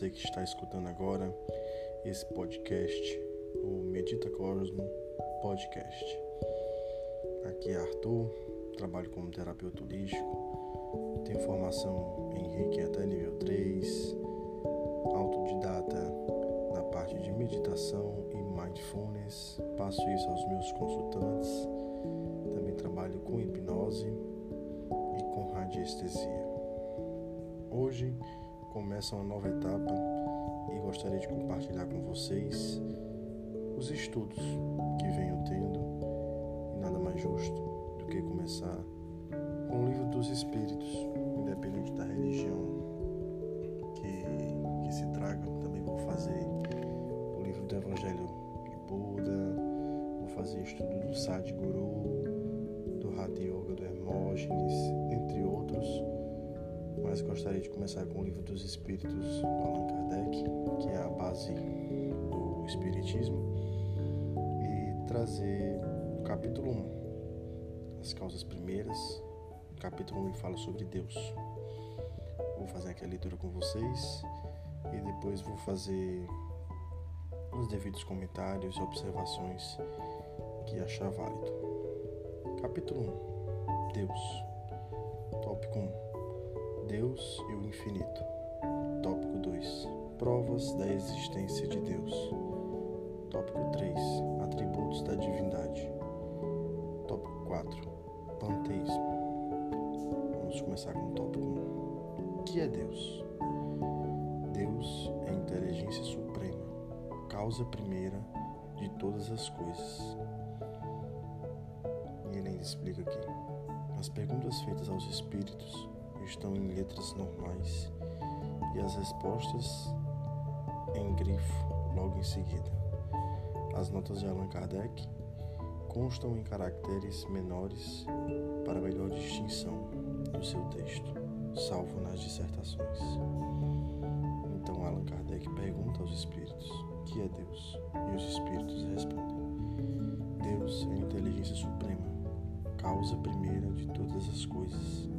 você que está escutando agora esse podcast, o Medita Cosmo Podcast. Aqui é Arthur, trabalho como terapeuta holístico, tenho formação em Reiki até nível 3, autodidata na parte de meditação e mindfulness, passo isso aos meus consultantes, também trabalho com hipnose e com radiestesia. Hoje começa uma nova etapa e gostaria de compartilhar com vocês os estudos que venho tendo e nada mais justo do que começar com o livro dos Espíritos, independente da religião que, que se traga. Também vou fazer o livro do Evangelho de Buda, vou fazer estudo do Sadhguru, do Hatha Yoga do Hermógenes, entre outros mas gostaria de começar com o livro dos Espíritos do Allan Kardec, que é a base do Espiritismo, e trazer o capítulo 1, as causas primeiras. O capítulo 1 fala sobre Deus. Vou fazer aqui a leitura com vocês e depois vou fazer os devidos comentários e observações que achar válido. Capítulo 1 Deus. Tópico 1 Deus e o infinito. Tópico 2. Provas da existência de Deus. Tópico 3. Atributos da divindade. Tópico 4. Panteísmo. Vamos começar com o tópico 1. O que é Deus? Deus é a inteligência suprema, causa primeira de todas as coisas. E ele ainda explica aqui. As perguntas feitas aos espíritos estão em letras normais e as respostas em grifo logo em seguida. As notas de Allan Kardec constam em caracteres menores para melhor distinção do seu texto, salvo nas dissertações. Então Allan Kardec pergunta aos espíritos: "O que é Deus?" E os espíritos respondem: Deus é a inteligência suprema, causa primeira de todas as coisas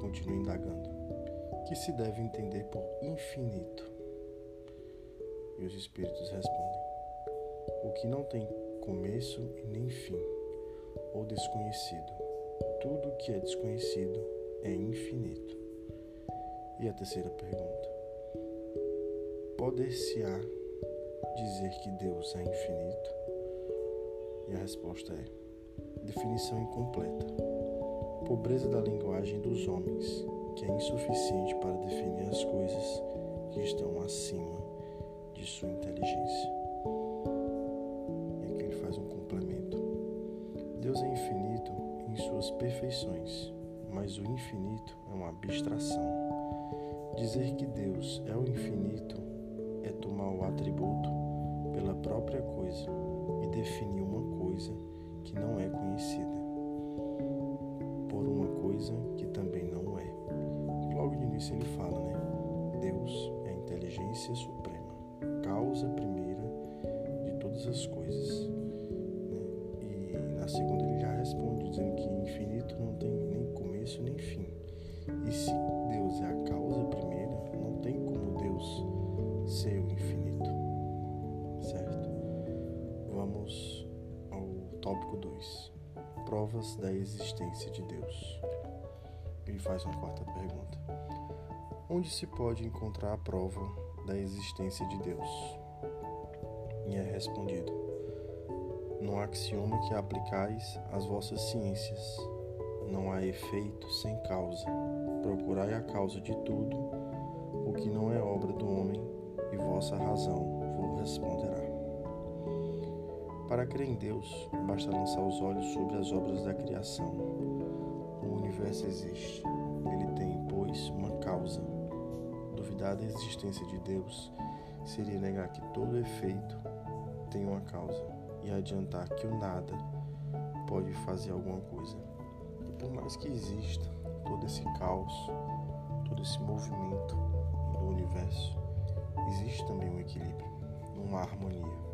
continua indagando. Que se deve entender por infinito? E os espíritos respondem: O que não tem começo e nem fim, ou desconhecido. Tudo que é desconhecido é infinito. E a terceira pergunta: Poder-se-á dizer que Deus é infinito? E a resposta é: definição incompleta pobreza da linguagem dos homens, que é insuficiente para definir as coisas que estão acima de sua inteligência. E aqui ele faz um complemento. Deus é infinito em suas perfeições, mas o infinito é uma abstração. Dizer que Deus é o infinito é tomar o atributo pela própria coisa e definir uma coisa que não é conhecida coisa que também não é. Logo de início ele fala, né? Deus é a inteligência suprema, causa primeira de todas as coisas. Né? E na segunda ele já responde dizendo que infinito não tem nem começo nem fim. E se Deus é a causa primeira, não tem como Deus ser o infinito. Certo? Vamos ao tópico 2. Provas da existência de Deus. Ele faz uma quarta pergunta: Onde se pode encontrar a prova da existência de Deus? E é respondido: No axioma que aplicais às vossas ciências, não há efeito sem causa. Procurai a causa de tudo, o que não é obra do homem, e vossa razão vos responderá. Para crer em Deus, basta lançar os olhos sobre as obras da criação universo existe. Ele tem, pois, uma causa. Duvidar da existência de Deus seria negar que todo efeito tem uma causa e adiantar que o nada pode fazer alguma coisa. E por mais que exista todo esse caos, todo esse movimento no universo, existe também um equilíbrio, uma harmonia.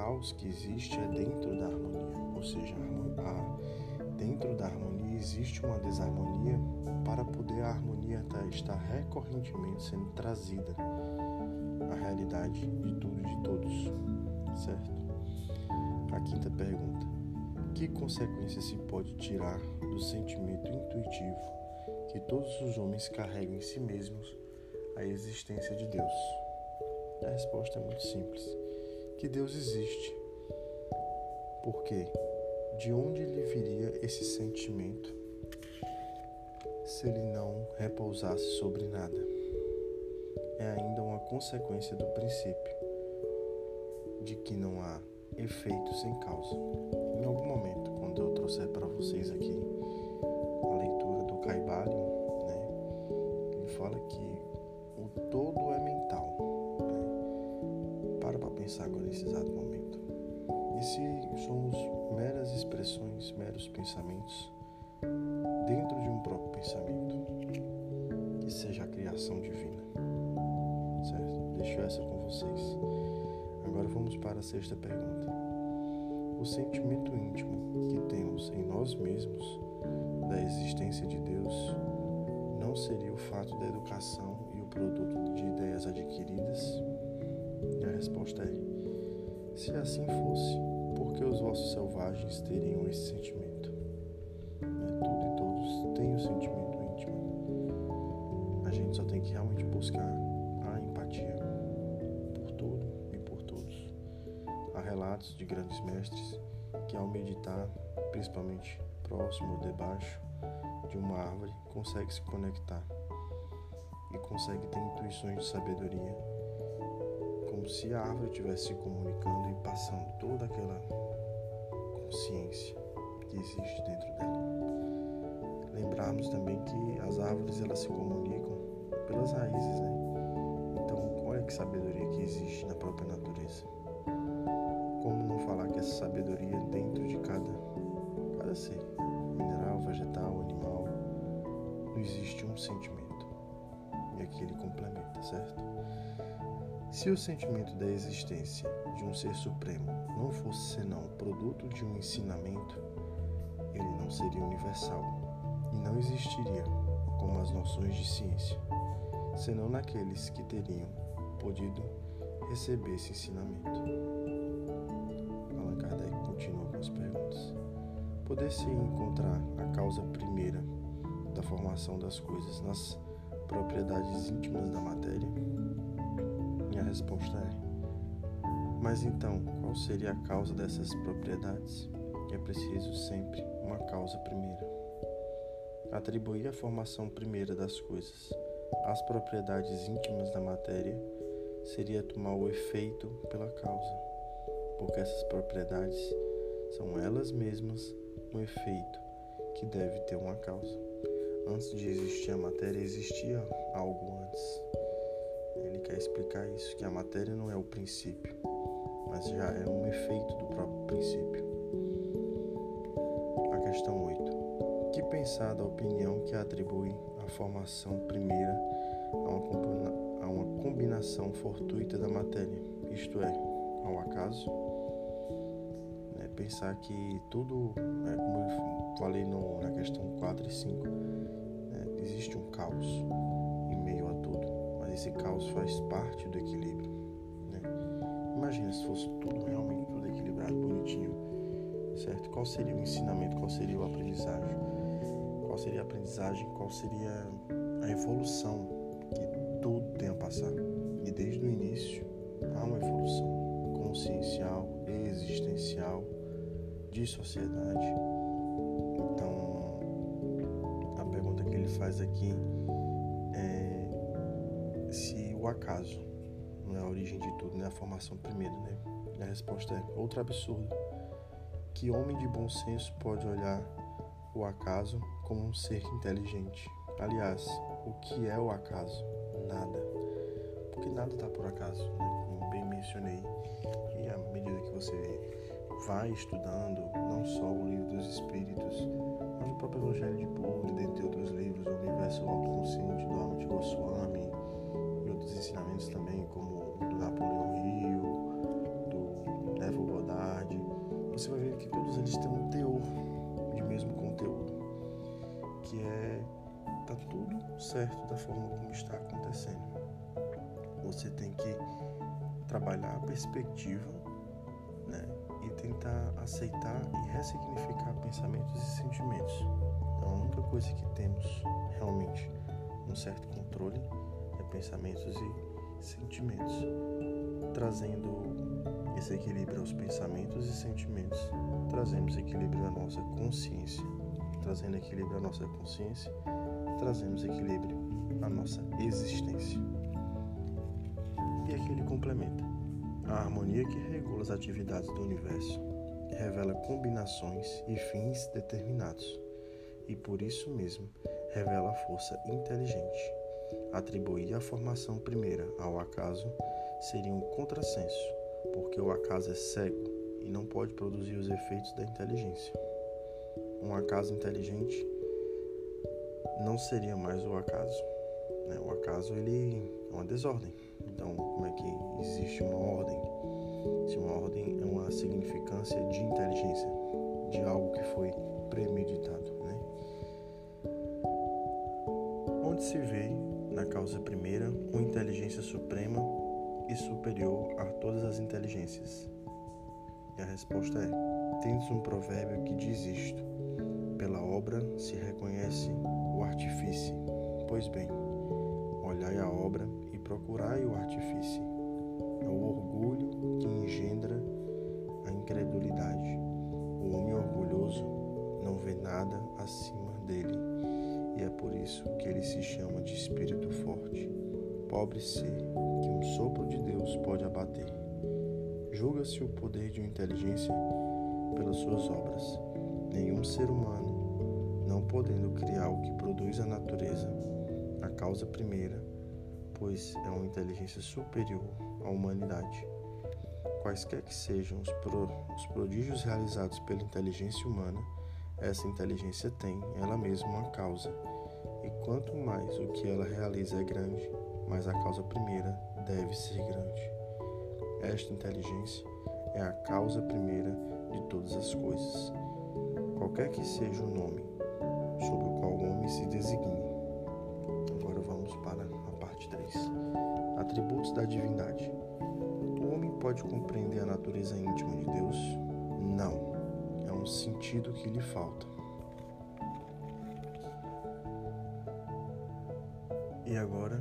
Caos que existe é dentro da harmonia, ou seja, a dentro da harmonia existe uma desarmonia para poder a harmonia tá, estar recorrentemente sendo trazida à realidade de tudo e de todos, certo? A quinta pergunta: que consequência se pode tirar do sentimento intuitivo que todos os homens carregam em si mesmos a existência de Deus? A resposta é muito simples: que Deus existe. Por quê? De onde lhe viria esse sentimento se ele não repousasse sobre nada? É ainda uma consequência do princípio de que não há efeito sem causa. Em algum momento, quando eu trouxer para vocês aqui pensar agora nesse exato momento. E se somos meras expressões, meros pensamentos dentro de um próprio pensamento, que seja a criação divina, certo? Deixo essa com vocês. Agora vamos para a sexta pergunta. O sentimento íntimo que temos em nós mesmos da existência de Deus não seria o fato da educação e o produto de ideias adquiridas? E a resposta é: se assim fosse, por que os vossos selvagens teriam esse sentimento? É, tudo e todos têm o sentimento íntimo. A gente só tem que realmente buscar relatos de grandes mestres que, ao meditar, principalmente próximo ou debaixo de uma árvore, consegue se conectar e consegue ter intuições de sabedoria, como se a árvore estivesse se comunicando e passando toda aquela consciência que existe dentro dela. Lembrarmos também que as árvores elas se comunicam pelas raízes, né? Então, olha que sabedoria que existe na própria natureza como não falar que essa sabedoria dentro de cada, cada ser, mineral, vegetal, animal, não existe um sentimento. E aqui ele complementa, certo? Se o sentimento da existência de um ser supremo não fosse senão produto de um ensinamento, ele não seria universal e não existiria como as noções de ciência, senão naqueles que teriam podido receber esse ensinamento continua com as perguntas. Poder-se encontrar a causa primeira da formação das coisas nas propriedades íntimas da matéria? Minha resposta é: Mas então, qual seria a causa dessas propriedades? É preciso sempre uma causa primeira. Atribuir a formação primeira das coisas às propriedades íntimas da matéria seria tomar o efeito pela causa, porque essas propriedades são elas mesmas um efeito que deve ter uma causa. Antes de existir a matéria, existia algo antes. Explicar isso, que a matéria não é o princípio, mas já é um efeito do próprio princípio. A questão 8. Que pensar da opinião que atribui a formação primeira a uma, combinação fortuita da matéria, isto é, ao acaso? pensar que tudo, né, como eu falei no, na questão 4 e 5, né, existe um caos esse caos faz parte do equilíbrio. Né? Imagina se fosse tudo realmente tudo equilibrado, bonitinho, certo? Qual seria o ensinamento, qual seria o aprendizagem? Qual seria a aprendizagem, qual seria a evolução que tudo tem a passar? E desde o início há uma evolução consciencial, existencial, de sociedade. Então, a pergunta que ele faz aqui o acaso não é a origem de tudo, não é a formação primeiro, né? E a resposta é outro absurdo. Que homem de bom senso pode olhar o acaso como um ser inteligente? Aliás, o que é o acaso? Nada. Porque nada está por acaso, né? como bem mencionei. E à medida que você vai estudando não só o livro dos Espíritos, mas o próprio Evangelho de Buda, dentre outros livros, o Universo Autoconsciente do Arnold Goswami ensinamentos também, como do Napoleão Rio, do Neville Goddard, você vai ver que todos eles têm um teor de mesmo conteúdo, que é tá tudo certo da forma como está acontecendo. Você tem que trabalhar a perspectiva, né, e tentar aceitar e ressignificar pensamentos e sentimentos. É a única coisa que temos realmente um certo controle pensamentos e sentimentos, trazendo esse equilíbrio aos pensamentos e sentimentos, trazemos equilíbrio à nossa consciência. Trazendo equilíbrio à nossa consciência, trazemos equilíbrio à nossa existência. E aqui ele complementa. A harmonia que regula as atividades do universo revela combinações e fins determinados, e por isso mesmo revela a força inteligente. Atribuir a formação primeira ao acaso seria um contrassenso, porque o acaso é cego e não pode produzir os efeitos da inteligência. Um acaso inteligente não seria mais o acaso. Né? O acaso ele é uma desordem. Então, como é que existe uma ordem? Se uma ordem é uma significância de inteligência, de algo que foi premeditado, né? Onde se vê na causa primeira uma inteligência suprema e superior a todas as inteligências? E a resposta é: tendes um provérbio que diz isto: pela obra se reconhece o artifício. Pois bem, olhai a obra e procurai o artifício. É o orgulho que engendra a incredulidade. O homem orgulhoso não vê nada acima dele, e é por isso que ele se chama de espírito forte. Pobre ser que um sopro de Deus pode abater. Julga-se o poder de uma inteligência pelas suas obras. Nenhum ser humano, não podendo criar o que produz a natureza, a causa primeira, pois é uma inteligência superior à humanidade. Quaisquer que sejam os, pro, os prodígios realizados pela inteligência humana, essa inteligência tem, ela mesma, uma causa. Quanto mais o que ela realiza é grande, mas a causa primeira deve ser grande. Esta inteligência é a causa primeira de todas as coisas, qualquer que seja o nome sob o qual o homem se designe. Agora vamos para a parte 3. Atributos da divindade. O homem pode compreender a natureza íntima de Deus? Não. É um sentido que lhe falta. E agora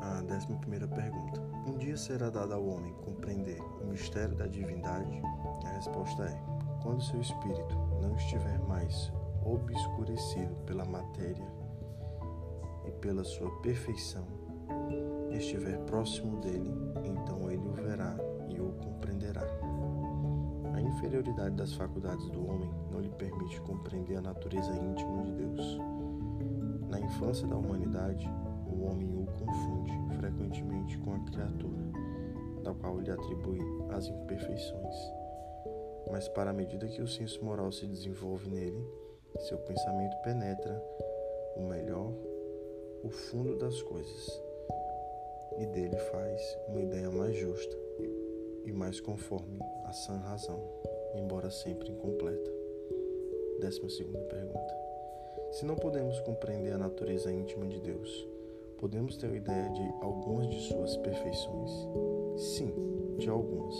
a décima primeira pergunta. Um dia será dado ao homem compreender o mistério da divindade? A resposta é: quando seu espírito não estiver mais obscurecido pela matéria e pela sua perfeição, estiver próximo dele, então ele o verá e o compreenderá. A inferioridade das faculdades do homem não lhe permite compreender a natureza íntima de Deus. Na infância da humanidade, o homem o confunde frequentemente com a criatura, da qual lhe atribui as imperfeições. Mas, para a medida que o senso moral se desenvolve nele, seu pensamento penetra o melhor, o fundo das coisas, e dele faz uma ideia mais justa e mais conforme a sã razão, embora sempre incompleta. Décima segunda pergunta. Se não podemos compreender a natureza íntima de Deus, Podemos ter ideia de algumas de suas perfeições? Sim, de algumas.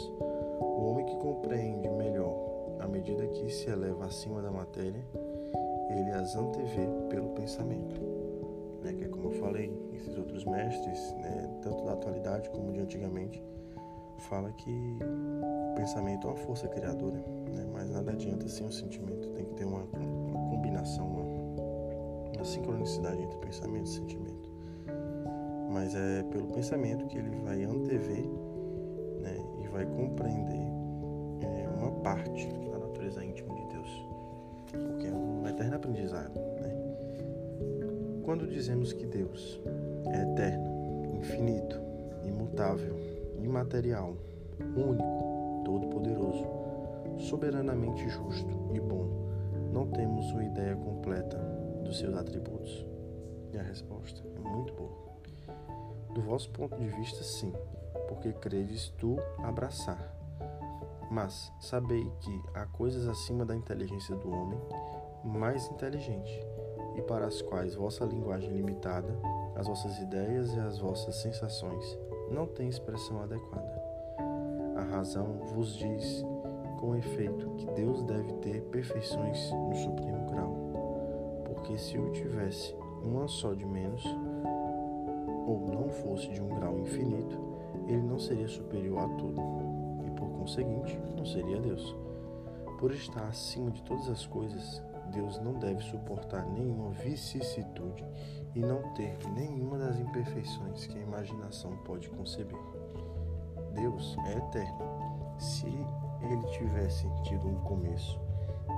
O homem que compreende melhor à medida que se eleva acima da matéria, ele as antevê pelo pensamento. Né? Que é como eu falei, esses outros mestres, né? tanto da atualidade como de antigamente, fala que o pensamento é uma força criadora, né? mas nada adianta sem o sentimento, tem que ter uma, uma combinação, uma, uma sincronicidade entre pensamento e sentimento mas é pelo pensamento que ele vai antever né, e vai compreender é, uma parte da natureza íntima de Deus, porque é um eterno aprendizado. Né? Quando dizemos que Deus é eterno, infinito, imutável, imaterial, único, todo-poderoso, soberanamente justo e bom, não temos uma ideia completa dos seus atributos? E a resposta é muito boa. Do vosso ponto de vista, sim, porque credes tu abraçar. Mas sabei que há coisas acima da inteligência do homem, mais inteligente, e para as quais vossa linguagem limitada, as vossas ideias e as vossas sensações não têm expressão adequada. A razão vos diz, com efeito, que Deus deve ter perfeições no supremo grau, porque se o tivesse uma só de menos, ou não fosse de um grau infinito, ele não seria superior a tudo, e por conseguinte, não seria Deus. Por estar acima de todas as coisas, Deus não deve suportar nenhuma vicissitude e não ter nenhuma das imperfeições que a imaginação pode conceber. Deus é eterno. Se ele tivesse tido um começo,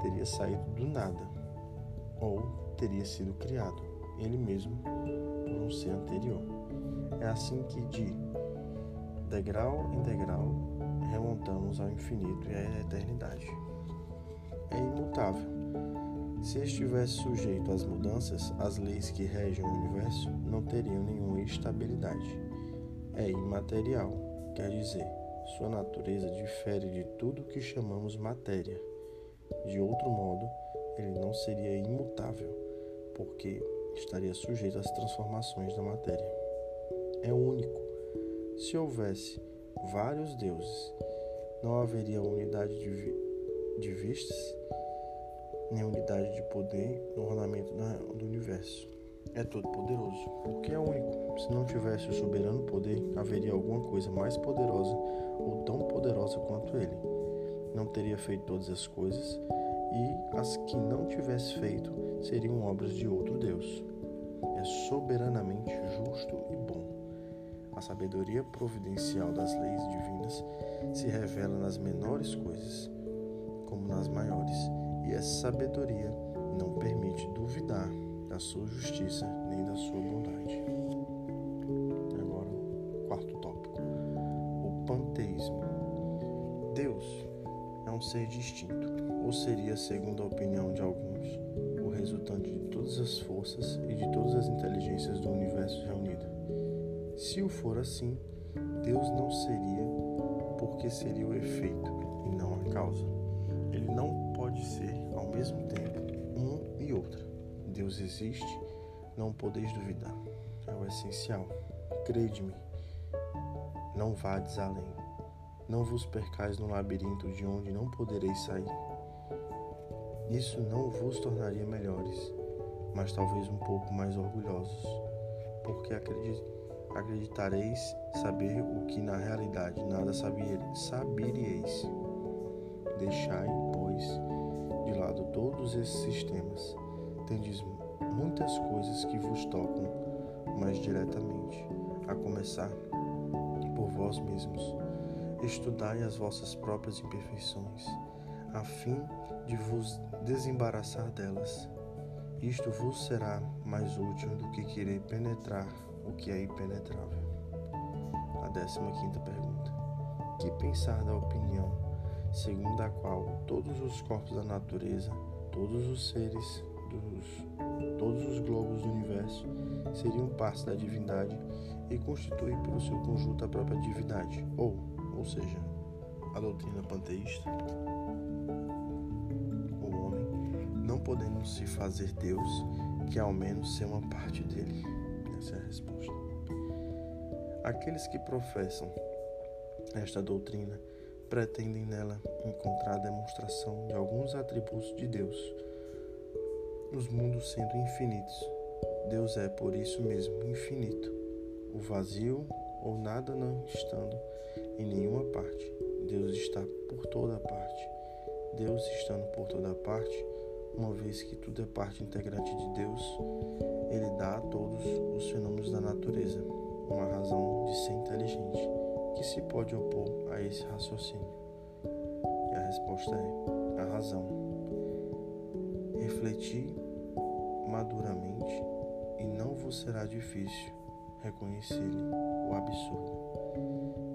teria saído do nada, ou teria sido criado, ele mesmo, por um ser anterior. É assim que, de degrau em degrau, remontamos ao infinito e à eternidade. É imutável. Se estivesse sujeito às mudanças, as leis que regem o universo não teriam nenhuma estabilidade. É imaterial, quer dizer, sua natureza difere de tudo que chamamos matéria. De outro modo, ele não seria imutável, porque estaria sujeito às transformações da matéria. É único. Se houvesse vários deuses, não haveria unidade de, vi de vistas, nem unidade de poder no ornamento do universo. É todo poderoso, porque é único. Se não tivesse o soberano poder, haveria alguma coisa mais poderosa ou tão poderosa quanto ele. Não teria feito todas as coisas, e as que não tivesse feito seriam obras de outro Deus. É soberanamente justo e bom. A sabedoria providencial das leis divinas se revela nas menores coisas, como nas maiores, e essa sabedoria não permite duvidar da sua justiça nem da sua bondade. Agora, quarto tópico: o panteísmo. Deus é um ser distinto, ou seria, segundo a opinião de alguns, o resultante de todas as forças e de todas as inteligências do universo reunido. Se o for assim, Deus não seria, porque seria o efeito e não a causa. Ele não pode ser, ao mesmo tempo, um e outro. Deus existe, não podeis duvidar. É o essencial. Crede-me, não vades além. Não vos percais no labirinto de onde não podereis sair. Isso não vos tornaria melhores, mas talvez um pouco mais orgulhosos, porque acreditareis saber o que na realidade nada saberíeis. Deixai, pois, de lado todos esses sistemas tendes muitas coisas que vos tocam mais diretamente, a começar por vós mesmos. Estudai as vossas próprias imperfeições, a fim de vos desembaraçar delas. Isto vos será mais útil do que querer penetrar o que é impenetrável. A décima quinta pergunta. Que pensar da opinião segundo a qual todos os corpos da natureza, todos os seres dos todos os globos do universo seriam parte da divindade e constituir pelo seu conjunto a própria divindade, ou, ou seja, a doutrina panteísta. O homem, não podendo se fazer Deus, que ao menos ser uma parte dele. Essa é a resposta. Aqueles que professam esta doutrina pretendem nela encontrar a demonstração de alguns atributos de Deus os mundos sendo infinitos. Deus é, por isso mesmo, infinito. O vazio ou nada não estando em nenhuma parte. Deus está por toda parte. Deus estando por toda parte, uma vez que tudo é parte integrante de Deus, ele dá a todos os fenômenos da natureza uma razão de ser inteligente que se pode opor a esse raciocínio. E a resposta é a razão refletir maduramente e não vos será difícil reconhecer o absurdo.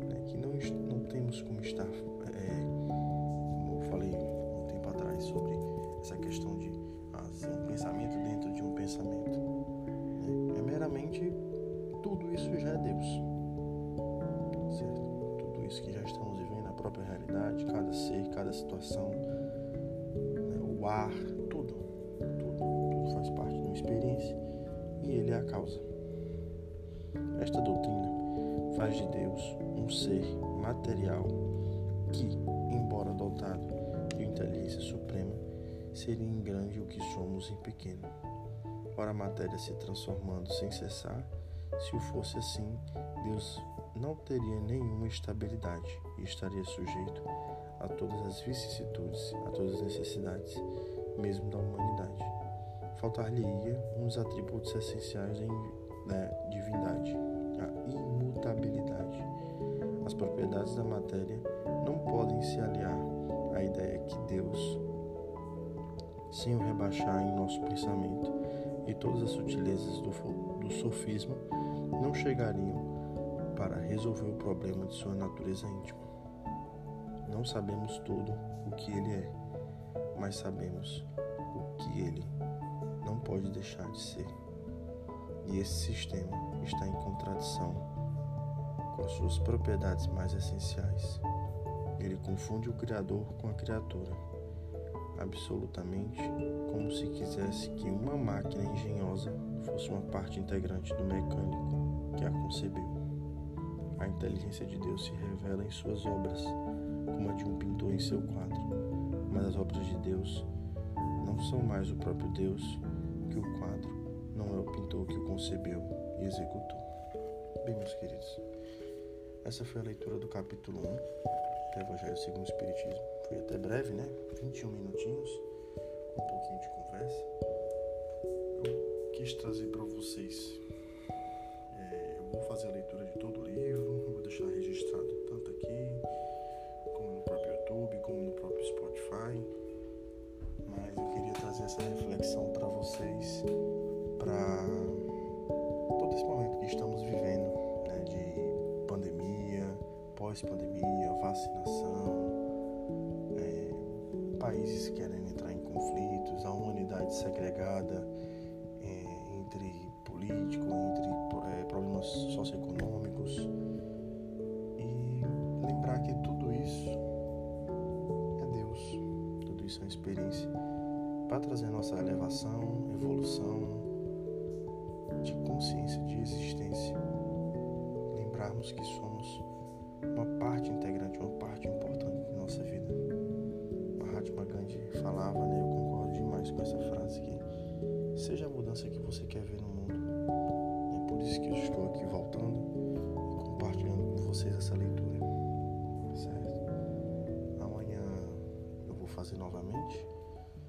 Né? Que não, não temos como estar, essa questão de assim, um pensamento dentro de um pensamento. Né? É meramente tudo isso já é Deus. Certo? Tudo isso que já estamos vivendo, a própria realidade, cada ser, cada situação, né? o ar, experiência e ele é a causa. Esta doutrina faz de Deus um ser material que, embora dotado de inteligência suprema, seria em grande o que somos em pequeno. Ora, a matéria se transformando sem cessar, se o fosse assim, Deus não teria nenhuma estabilidade e estaria sujeito a todas as vicissitudes, a todas as necessidades, mesmo da humanidade. Faltar-lhe-ia um dos atributos essenciais da divindade, a imutabilidade. As propriedades da matéria não podem se aliar à ideia que Deus, sem o rebaixar em nosso pensamento e todas as sutilezas do, do sofisma, não chegariam para resolver o problema de sua natureza íntima. Não sabemos tudo o que ele é, mas sabemos o que ele não pode deixar de ser. E esse sistema está em contradição com as suas propriedades mais essenciais. Ele confunde o Criador com a criatura, absolutamente como se quisesse que uma máquina engenhosa fosse uma parte integrante do mecânico que a concebeu. A inteligência de Deus se revela em suas obras, como a de um pintor em seu quadro. Mas as obras de Deus não são mais o próprio Deus que o quadro, não é o pintor que o concebeu e executou. Bem, meus queridos, essa foi a leitura do capítulo 1 do Evangelho segundo o Espiritismo. Foi até breve, né? 21 minutinhos, com um pouquinho de conversa. Eu quis trazer para vocês. É, eu vou fazer a leitura de todo segregada é, entre político, entre é, problemas socioeconômicos. Que tudo isso é Deus, tudo isso é uma experiência para trazer nossa elevação, evolução novamente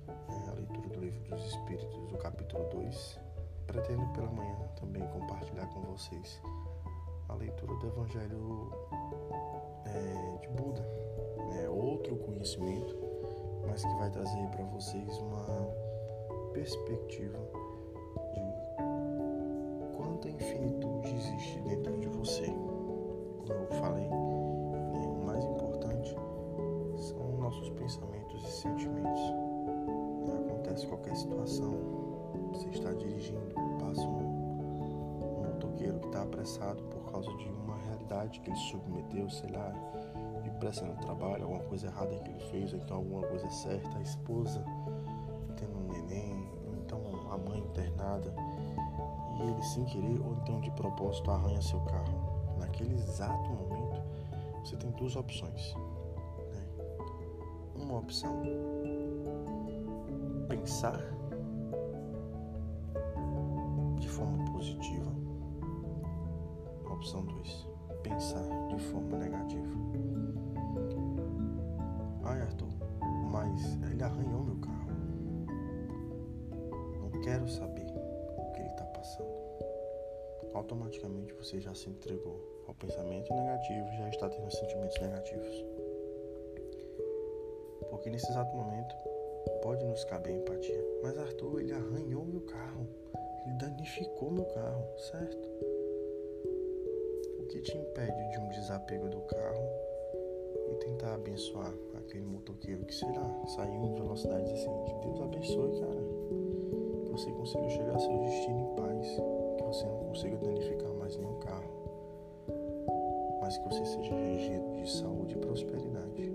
é, a leitura do Livro dos Espíritos, do capítulo 2. Pretendo pela manhã também compartilhar com vocês a leitura do Evangelho é, de Buda, é, outro conhecimento, mas que vai trazer para vocês uma perspectiva de quanta infinitude existe dentro de você. Como eu falei, que ele submeteu, sei lá, de pressa no trabalho, alguma coisa errada que ele fez, ou então alguma coisa certa, a esposa tendo um neném, ou então a mãe internada, e ele sem querer, ou então de propósito, arranha seu carro. Naquele exato momento, você tem duas opções uma opção. Pensar de forma positiva. Opção 2. Pensar de forma negativa. Ai, Arthur, mas ele arranhou meu carro. Não quero saber o que ele está passando. Automaticamente você já se entregou ao pensamento negativo já está tendo sentimentos negativos. Porque nesse exato momento pode nos caber empatia. Mas Arthur, ele arranhou meu carro. Ele danificou meu carro, certo? que te impede de um desapego do carro e tentar abençoar aquele motoqueiro que, será lá, saiu em velocidades assim? Que Deus abençoe, cara. Que você consiga chegar ao seu destino em paz. Que você não consiga danificar mais nenhum carro. Mas que você seja regido de saúde e prosperidade.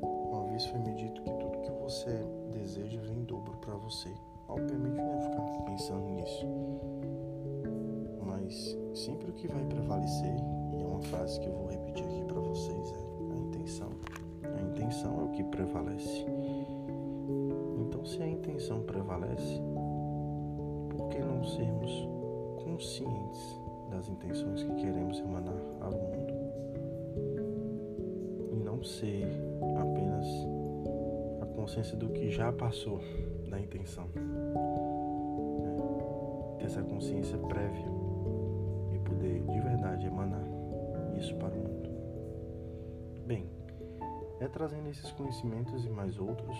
Uma vez foi me dito que tudo que você deseja vem em dobro para você. Obviamente não ficar pensando nisso. Mas Sempre o que vai prevalecer, e é uma frase que eu vou repetir aqui para vocês, é a intenção. A intenção é o que prevalece. Então, se a intenção prevalece, por que não sermos conscientes das intenções que queremos emanar ao mundo? E não ser apenas a consciência do que já passou da intenção. Né? Ter essa consciência prévia é trazendo esses conhecimentos e mais outros,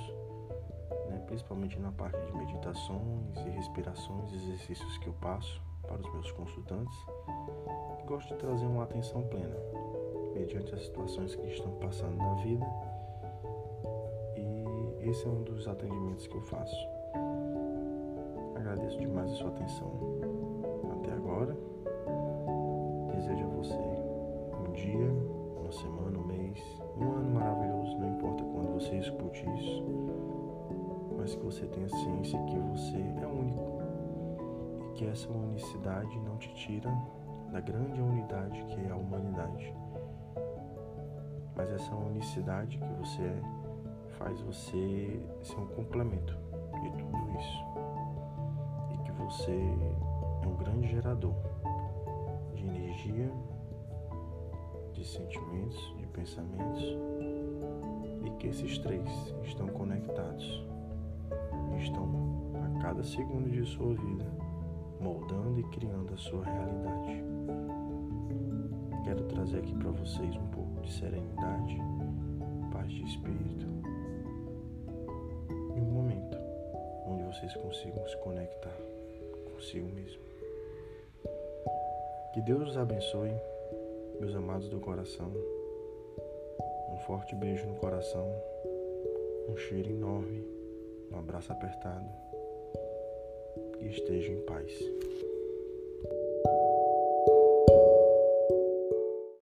né, principalmente na parte de meditações e respirações, exercícios que eu passo para os meus consultantes, gosto de trazer uma atenção plena mediante as situações que estão passando na vida. E esse é um dos atendimentos que eu faço. Agradeço demais a sua atenção não te tira da grande unidade que é a humanidade. Mas essa unicidade que você é faz você ser um complemento de tudo isso. E que você é um grande gerador de energia, de sentimentos, de pensamentos, e que esses três estão conectados, estão a cada segundo de sua vida moldando e criando a sua realidade. Quero trazer aqui para vocês um pouco de serenidade, paz de espírito e um momento onde vocês consigam se conectar consigo mesmo. Que Deus os abençoe, meus amados do coração. Um forte beijo no coração, um cheiro enorme, um abraço apertado e esteja em paz.